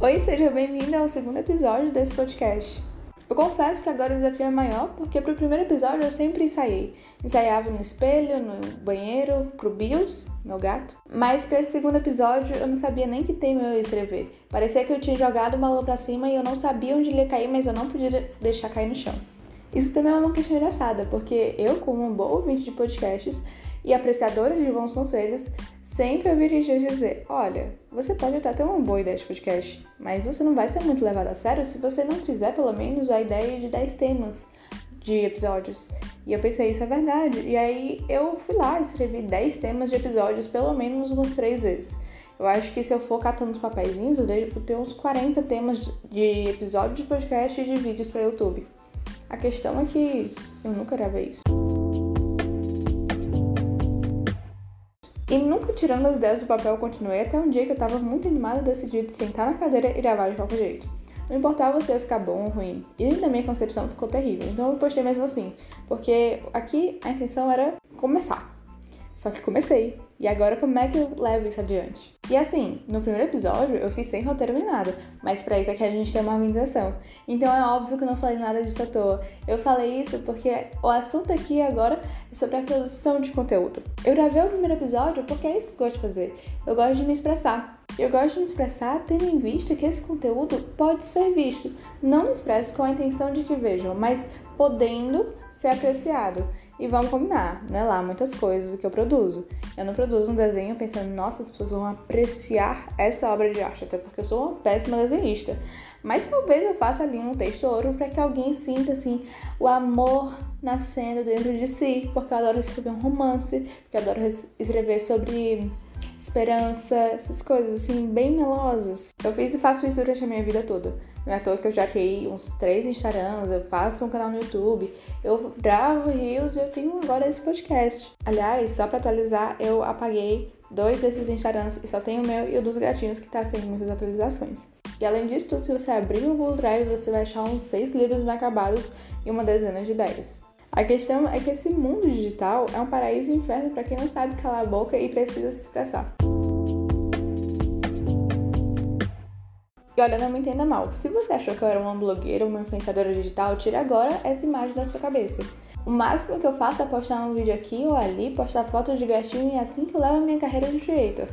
Oi, seja bem-vindo ao segundo episódio desse podcast. Eu confesso que agora o desafio é maior porque pro primeiro episódio eu sempre ensaiei. Ensaiava no espelho, no banheiro, pro Bills, meu gato. Mas para esse segundo episódio eu não sabia nem que tema eu ia escrever. Parecia que eu tinha jogado o balão pra cima e eu não sabia onde ele ia cair, mas eu não podia deixar cair no chão. Isso também é uma questão engraçada, porque eu, como um bom ouvinte de podcasts e apreciadora de bons conselhos, sempre ouvi gente dizer: olha, você pode até ter uma boa ideia de podcast, mas você não vai ser muito levado a sério se você não fizer pelo menos a ideia de 10 temas de episódios. E eu pensei, isso é verdade. E aí eu fui lá, escrevi 10 temas de episódios, pelo menos umas 3 vezes. Eu acho que se eu for catando os papeizinhos, eu devo ter uns 40 temas de episódios de podcast e de vídeos para YouTube. A questão é que eu nunca gravei isso. E nunca tirando as ideias do papel eu continuei até um dia que eu tava muito animada decidi de sentar na cadeira e gravar de qualquer jeito. Não importava se ia ficar bom ou ruim. E na minha concepção ficou terrível. Então eu postei mesmo assim. Porque aqui a intenção era começar. Só que comecei. E agora como é que eu levo isso adiante? E assim, no primeiro episódio eu fiz sem roteiro nem nada, mas para isso aqui a gente tem uma organização. Então é óbvio que eu não falei nada disso à toa. Eu falei isso porque o assunto aqui agora é sobre a produção de conteúdo. Eu gravei o primeiro episódio porque é isso que eu gosto de fazer. Eu gosto de me expressar. Eu gosto de me expressar tendo em vista que esse conteúdo pode ser visto. Não me expresso com a intenção de que vejam, mas podendo ser apreciado. E vamos combinar, não é lá muitas coisas que eu produzo. Eu não produzo um desenho pensando, nossa, as pessoas vão apreciar essa obra de arte, até porque eu sou uma péssima desenhista. Mas talvez eu faça ali um texto ouro para que alguém sinta assim o amor nascendo dentro de si, porque eu adoro escrever um romance, porque eu adoro escrever sobre esperança, essas coisas assim, bem melosas. Eu fiz e faço isso durante a minha vida toda. Não é à toa que eu já criei uns três Instagrams, eu faço um canal no YouTube, eu gravo rios e eu tenho agora esse podcast. Aliás, só para atualizar, eu apaguei dois desses Instagrams e só tenho o meu e o dos gatinhos que tá sem muitas atualizações. E além disso tudo, se você abrir o Google Drive, você vai achar uns seis livros inacabados e uma dezena de ideias. A questão é que esse mundo digital é um paraíso inferno para quem não sabe calar a boca e precisa se expressar. E olha, não me entenda mal. Se você achou que eu era uma blogueira ou uma influenciadora digital, tire agora essa imagem da sua cabeça. O máximo que eu faço é postar um vídeo aqui ou ali, postar fotos de gatinho e é assim que eu levo a minha carreira de creator.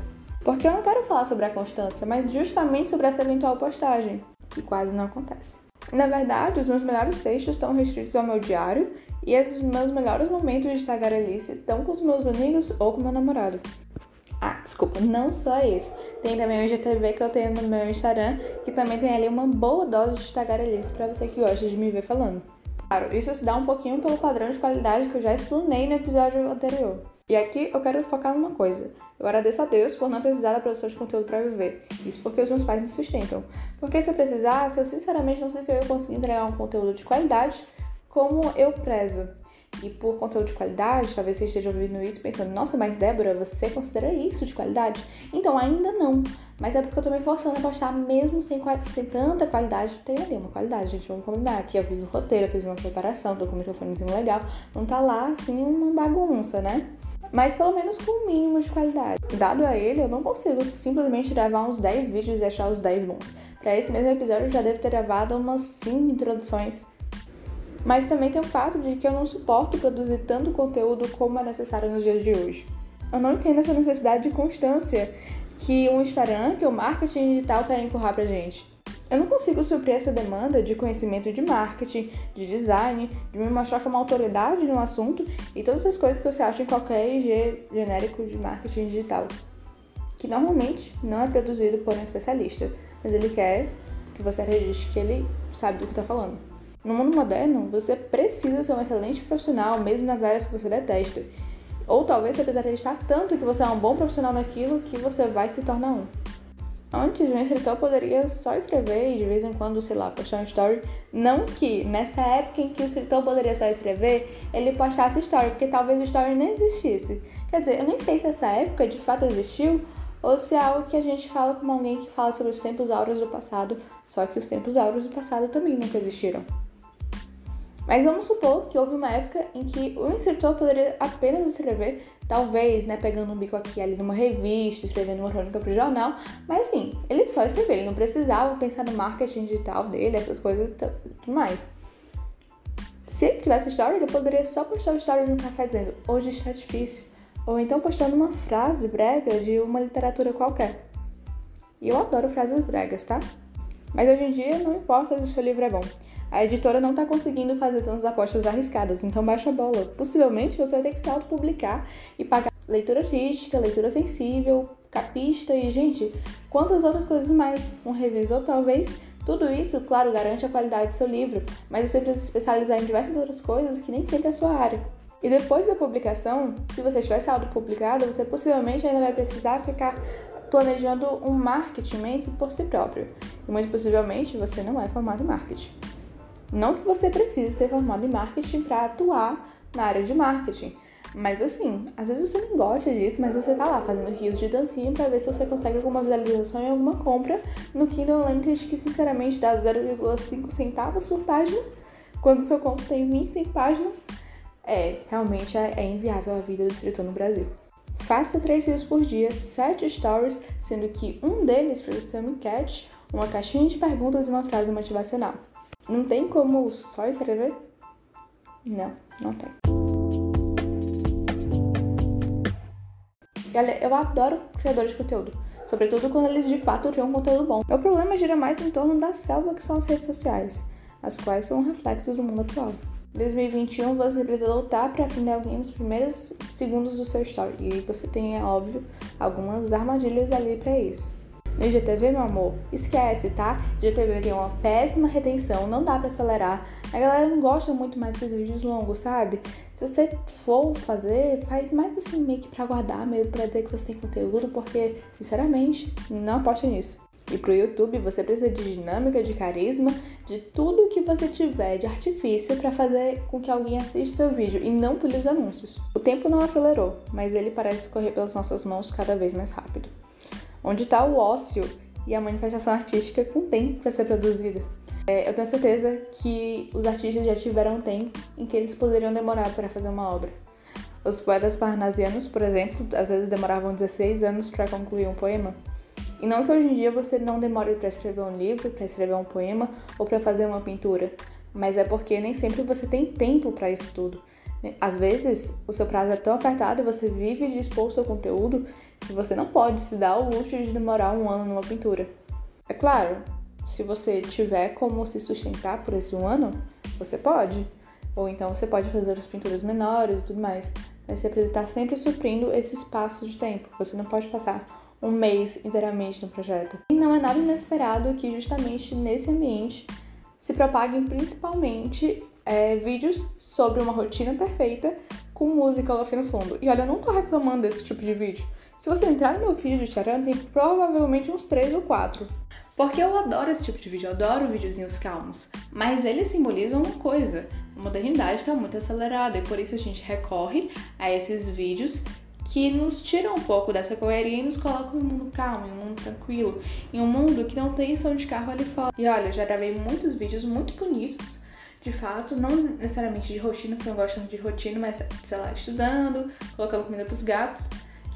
Porque eu não quero falar sobre a constância, mas justamente sobre essa eventual postagem, que quase não acontece. Na verdade, os meus melhores textos estão restritos ao meu diário e os meus melhores momentos de tagarelice estão com os meus amigos ou com meu namorado. Ah, desculpa, não só esse. Tem também o IGTV que eu tenho no meu Instagram, que também tem ali uma boa dose de tagarelice para você que gosta de me ver falando. Claro, isso se dá um pouquinho pelo padrão de qualidade que eu já explanei no episódio anterior. E aqui eu quero focar numa coisa. Eu agradeço a Deus por não precisar da produção de conteúdo para viver. Isso porque os meus pais me sustentam. Porque se eu precisasse, eu sinceramente não sei se eu ia conseguir entregar um conteúdo de qualidade como eu prezo. E por conteúdo de qualidade, talvez você esteja ouvindo isso pensando, nossa, mas Débora, você considera isso de qualidade? Então, ainda não. Mas é porque eu tô me forçando a postar mesmo sem, sem tanta qualidade. Tem ali uma qualidade, gente, vamos combinar. Aqui eu fiz um roteiro, eu fiz uma preparação, tô com um microfonezinho legal. Não tá lá, assim, uma bagunça, né? Mas pelo menos com o mínimo de qualidade. Dado a ele, eu não consigo simplesmente gravar uns 10 vídeos e achar os 10 bons. Para esse mesmo episódio, eu já devo ter gravado umas 5 introduções mas também tem o fato de que eu não suporto produzir tanto conteúdo como é necessário nos dias de hoje. Eu não entendo essa necessidade de constância que o Instagram, que o marketing digital quer empurrar pra gente. Eu não consigo suprir essa demanda de conhecimento de marketing, de design, de me mostrar como autoridade no assunto e todas as coisas que você acha em qualquer IG genérico de marketing digital, que normalmente não é produzido por um especialista, mas ele quer que você acredite que ele sabe do que está falando. No mundo moderno, você precisa ser um excelente profissional, mesmo nas áreas que você detesta. Ou talvez você precisa acreditar tanto que você é um bom profissional naquilo que você vai se tornar um. Antes, um escritor poderia só escrever e de vez em quando, sei lá, postar um story. Não que nessa época em que o escritor poderia só escrever, ele postasse story, porque talvez o story nem existisse. Quer dizer, eu nem sei se essa época de fato existiu ou se é algo que a gente fala como alguém que fala sobre os tempos áureos do passado, só que os tempos áureos do passado também nunca existiram. Mas vamos supor que houve uma época em que o instrutor poderia apenas escrever, talvez, né, pegando um bico aqui ali numa revista, escrevendo uma crônica para o jornal, mas assim, ele só escreveu, ele não precisava pensar no marketing digital dele, essas coisas e tudo mais. Se ele tivesse story, ele poderia só postar o story no café dizendo hoje está difícil, ou então postando uma frase brega de uma literatura qualquer. E eu adoro frases bregas, tá? Mas hoje em dia não importa se o seu livro é bom a editora não está conseguindo fazer tantas apostas arriscadas, então baixa a bola. Possivelmente você vai ter que se autopublicar e pagar leitura crítica, leitura sensível, capista e, gente, quantas outras coisas mais? Um revisor, talvez? Tudo isso, claro, garante a qualidade do seu livro, mas você precisa se especializar em diversas outras coisas que nem sempre é a sua área. E depois da publicação, se você tivesse autopublicado, você possivelmente ainda vai precisar ficar planejando um marketing imenso por si próprio. E muito possivelmente você não é formado em marketing. Não que você precise ser formado em marketing para atuar na área de marketing. Mas assim, às vezes você não gosta disso, mas você tá lá fazendo rios de dancinha para ver se você consegue alguma visualização em alguma compra no Kindle Unlimited que sinceramente dá 0,5 centavos por página, quando seu conto tem 25 páginas. É, realmente é, é inviável a vida do escritor no Brasil. Faça três rios por dia, sete stories, sendo que um deles precisa ser uma enquete, uma caixinha de perguntas e uma frase motivacional. Não tem como só escrever? Não, não tem. Galera, eu adoro criadores de conteúdo, sobretudo quando eles de fato criam um conteúdo bom. O problema gira mais em torno da selva que são as redes sociais, as quais são um reflexo do mundo atual. Em 2021 você precisa lutar para aprender alguém nos primeiros segundos do seu story e você tem, é óbvio, algumas armadilhas ali para isso. No IGTV, meu amor, esquece, tá? IGTV tem uma péssima retenção, não dá para acelerar. A galera não gosta muito mais desses vídeos longos, sabe? Se você for fazer, faz mais assim, meio que pra guardar, meio pra dizer que você tem conteúdo, porque, sinceramente, não aposta nisso. E pro YouTube você precisa de dinâmica, de carisma, de tudo que você tiver de artifício para fazer com que alguém assista seu vídeo e não pule os anúncios. O tempo não acelerou, mas ele parece correr pelas nossas mãos cada vez mais rápido onde está o ócio e a manifestação artística com tempo para ser produzida. É, eu tenho certeza que os artistas já tiveram tempo em que eles poderiam demorar para fazer uma obra. Os poetas parnasianos, por exemplo, às vezes demoravam 16 anos para concluir um poema. E não que hoje em dia você não demore para escrever um livro, para escrever um poema ou para fazer uma pintura, mas é porque nem sempre você tem tempo para isso tudo. Às vezes, o seu prazo é tão apertado e você vive de expor o seu conteúdo que você não pode se dar o luxo de demorar um ano numa pintura. É claro, se você tiver como se sustentar por esse um ano, você pode. Ou então você pode fazer as pinturas menores e tudo mais. Mas você precisa estar sempre suprindo esse espaço de tempo. Você não pode passar um mês inteiramente no projeto. E não é nada inesperado que justamente nesse ambiente se propaguem principalmente é, vídeos sobre uma rotina perfeita com música lá no fundo. E olha, eu não tô reclamando desse tipo de vídeo. Se você entrar no meu feed de Instagram, tem provavelmente uns 3 ou 4. Porque eu adoro esse tipo de vídeo, eu adoro videozinhos calmos. Mas eles simbolizam uma coisa: a modernidade está muito acelerada e por isso a gente recorre a esses vídeos que nos tiram um pouco dessa correria e nos colocam em um mundo calmo, em um mundo tranquilo, em um mundo que não tem som de carro ali fora. E olha, eu já gravei muitos vídeos muito bonitos, de fato, não necessariamente de rotina, porque eu não gosto de rotina, mas sei lá, estudando, colocando comida pros gatos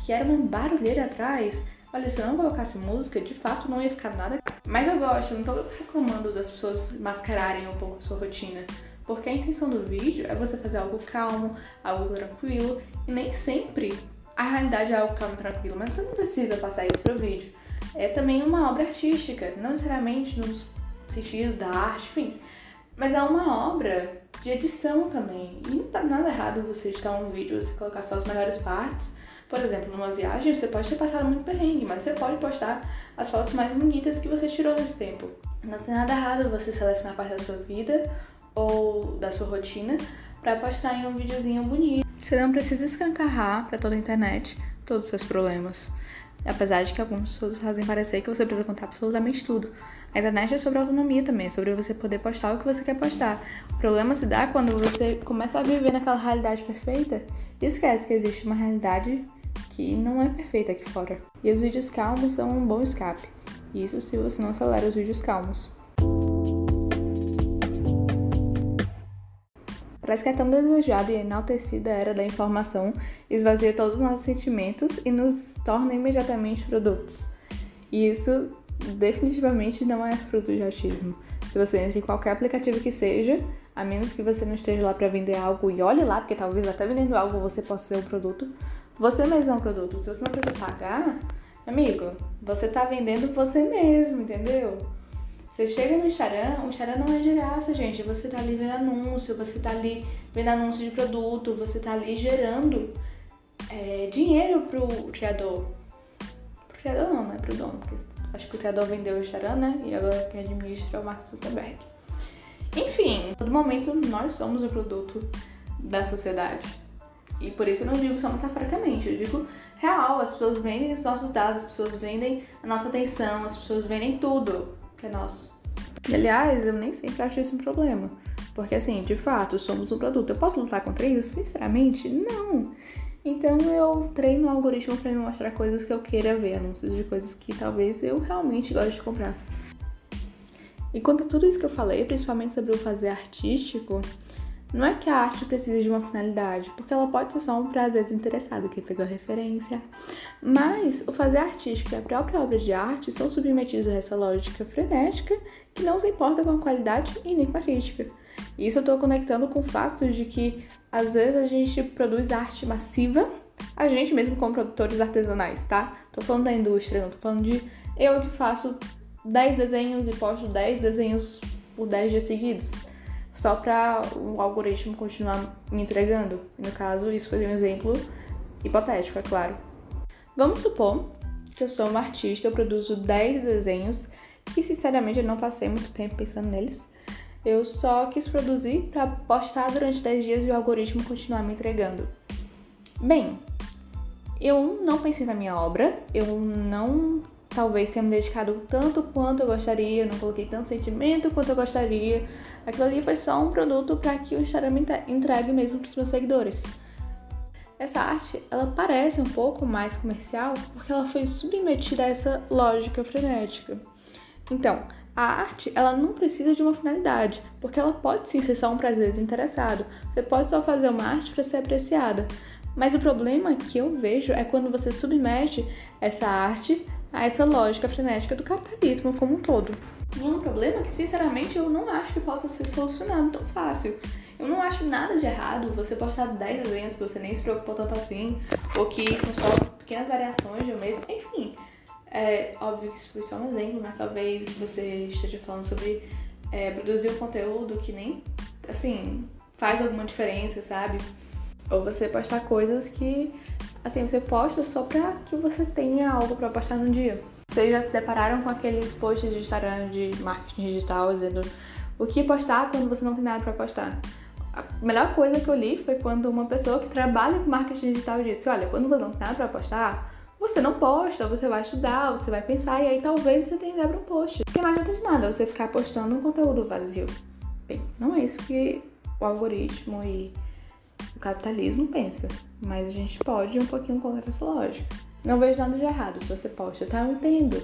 que era uma barulheira atrás. Olha, se eu não colocasse música, de fato não ia ficar nada. Mas eu gosto, não tô reclamando das pessoas mascararem um pouco a sua rotina. Porque a intenção do vídeo é você fazer algo calmo, algo tranquilo, e nem sempre a realidade é algo calmo e tranquilo, mas você não precisa passar isso pro vídeo. É também uma obra artística, não necessariamente no sentido da arte, enfim, mas é uma obra de edição também. E não tá nada errado você editar um vídeo, você colocar só as melhores partes por exemplo, numa viagem você pode ter passado muito perrengue, mas você pode postar as fotos mais bonitas que você tirou nesse tempo. Não tem nada errado você selecionar parte da sua vida ou da sua rotina para postar em um videozinho bonito. Você não precisa escancarrar para toda a internet todos os seus problemas. Apesar de que algumas pessoas fazem parecer que você precisa contar absolutamente tudo. A internet é sobre autonomia também, é sobre você poder postar o que você quer postar. O problema se dá quando você começa a viver naquela realidade perfeita e esquece que existe uma realidade que não é perfeita aqui fora. E os vídeos calmos são um bom escape. Isso se você não acelera os vídeos calmos. Parece que é tão desejada e enaltecida a era da informação, esvazia todos os nossos sentimentos e nos torna imediatamente produtos. E isso definitivamente não é fruto de achismo. Se você entra em qualquer aplicativo que seja, a menos que você não esteja lá para vender algo e olhe lá, porque talvez até vendendo algo você possa ser um produto, você mesmo é um produto. Se você não precisa pagar, amigo, você tá vendendo você mesmo, entendeu? Você chega no Instagram, o Instagram não é de graça, gente. Você tá ali vendo anúncio, você tá ali vendo anúncio de produto, você tá ali gerando é, dinheiro pro criador. Pro criador não, não é pro dono, porque acho que o criador vendeu o Instagram, né? E agora quem administra é o Mark Zuckerberg. Enfim, todo momento nós somos o produto da sociedade. E por isso eu não digo só metaforicamente, eu digo real. As pessoas vendem os nossos dados, as pessoas vendem a nossa atenção, as pessoas vendem tudo que é nosso. E, aliás, eu nem sempre acho isso um problema. Porque, assim, de fato, somos um produto. Eu posso lutar contra isso? Sinceramente, não. Então eu treino o algoritmo para me mostrar coisas que eu queira ver, anúncios de coisas que talvez eu realmente goste de comprar. E quanto a tudo isso que eu falei, principalmente sobre o fazer artístico, não é que a arte precise de uma finalidade, porque ela pode ser só um prazer desinteressado, que pegou a referência. Mas o fazer artístico e a própria obra de arte são submetidos a essa lógica frenética que não se importa com a qualidade e nem com a crítica. Isso eu estou conectando com o fato de que às vezes a gente produz arte massiva, a gente mesmo como produtores artesanais, tá? Tô falando da indústria, não tô falando de eu que faço 10 desenhos e posto 10 desenhos por 10 dias seguidos, só para o algoritmo continuar me entregando. No caso, isso foi um exemplo hipotético, é claro. Vamos supor que eu sou uma artista, eu produzo 10 desenhos que sinceramente eu não passei muito tempo pensando neles. Eu só quis produzir para postar durante 10 dias e o algoritmo continuar me entregando. Bem, eu não pensei na minha obra, eu não talvez tenha me dedicado tanto quanto eu gostaria, não coloquei tanto sentimento quanto eu gostaria. Aquilo ali foi só um produto para que o Instagram entregue mesmo para os meus seguidores. Essa arte, ela parece um pouco mais comercial porque ela foi submetida a essa lógica frenética. Então, a arte, ela não precisa de uma finalidade, porque ela pode sim ser só um prazer desinteressado. Você pode só fazer uma arte para ser apreciada. Mas o problema que eu vejo é quando você submete essa arte a essa lógica frenética do capitalismo como um todo. E é um problema que, sinceramente, eu não acho que possa ser solucionado tão fácil. Eu não acho nada de errado você postar 10 desenhos que você nem se preocupou tanto assim, ou que são só pequenas variações de um mesmo. Enfim, é óbvio que isso foi só um exemplo, mas talvez você esteja falando sobre é, produzir um conteúdo que nem, assim, faz alguma diferença, sabe? Ou você postar coisas que assim, você posta só pra que você tenha algo para postar no dia. Vocês já se depararam com aqueles posts de Instagram de marketing digital dizendo o que postar quando você não tem nada para postar? A melhor coisa que eu li foi quando uma pessoa que trabalha com marketing digital disse: Olha, quando você não tem nada para postar, você não posta, você vai estudar, você vai pensar e aí talvez você tenha ideia para um post. Porque não adianta de nada você ficar postando um conteúdo vazio. Bem, não é isso que o algoritmo e o capitalismo pensa, mas a gente pode ir um pouquinho contra essa lógica. Não vejo nada de errado se você posta, tá? Eu entendo.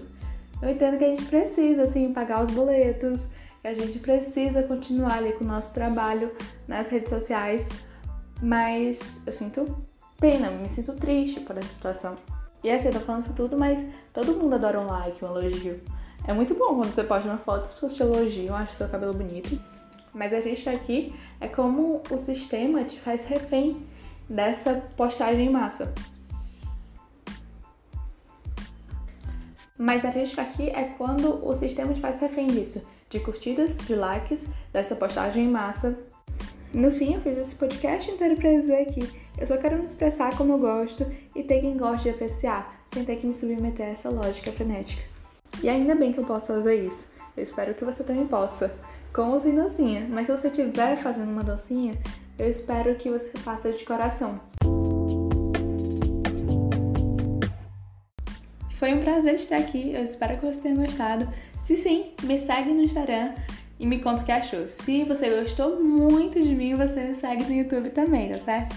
Eu entendo que a gente precisa, assim, pagar os boletos, que a gente precisa continuar ali com o nosso trabalho nas redes sociais, mas eu sinto pena, me sinto triste por essa situação. E assim, eu tô falando isso tudo, mas todo mundo adora um like, um elogio. É muito bom quando você posta uma foto e as pessoas te elogiam, acham seu cabelo bonito. Mas a gente aqui é como o sistema te faz refém dessa postagem em massa. Mas a crítica aqui é quando o sistema te faz refém disso, de curtidas, de likes, dessa postagem em massa. No fim, eu fiz esse podcast inteiro pra dizer que eu só quero me expressar como eu gosto e ter quem gosta de apreciar, sem ter que me submeter a essa lógica frenética. E ainda bem que eu posso fazer isso. Eu espero que você também possa com ou sem dancinha. Mas se você estiver fazendo uma dancinha, eu espero que você faça de coração. Foi um prazer estar aqui, eu espero que você tenha gostado. Se sim, me segue no Instagram e me conta o que achou. Se você gostou muito de mim, você me segue no YouTube também, tá certo?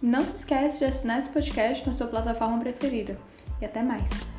Não se esquece de assinar esse podcast com a sua plataforma preferida. E até mais!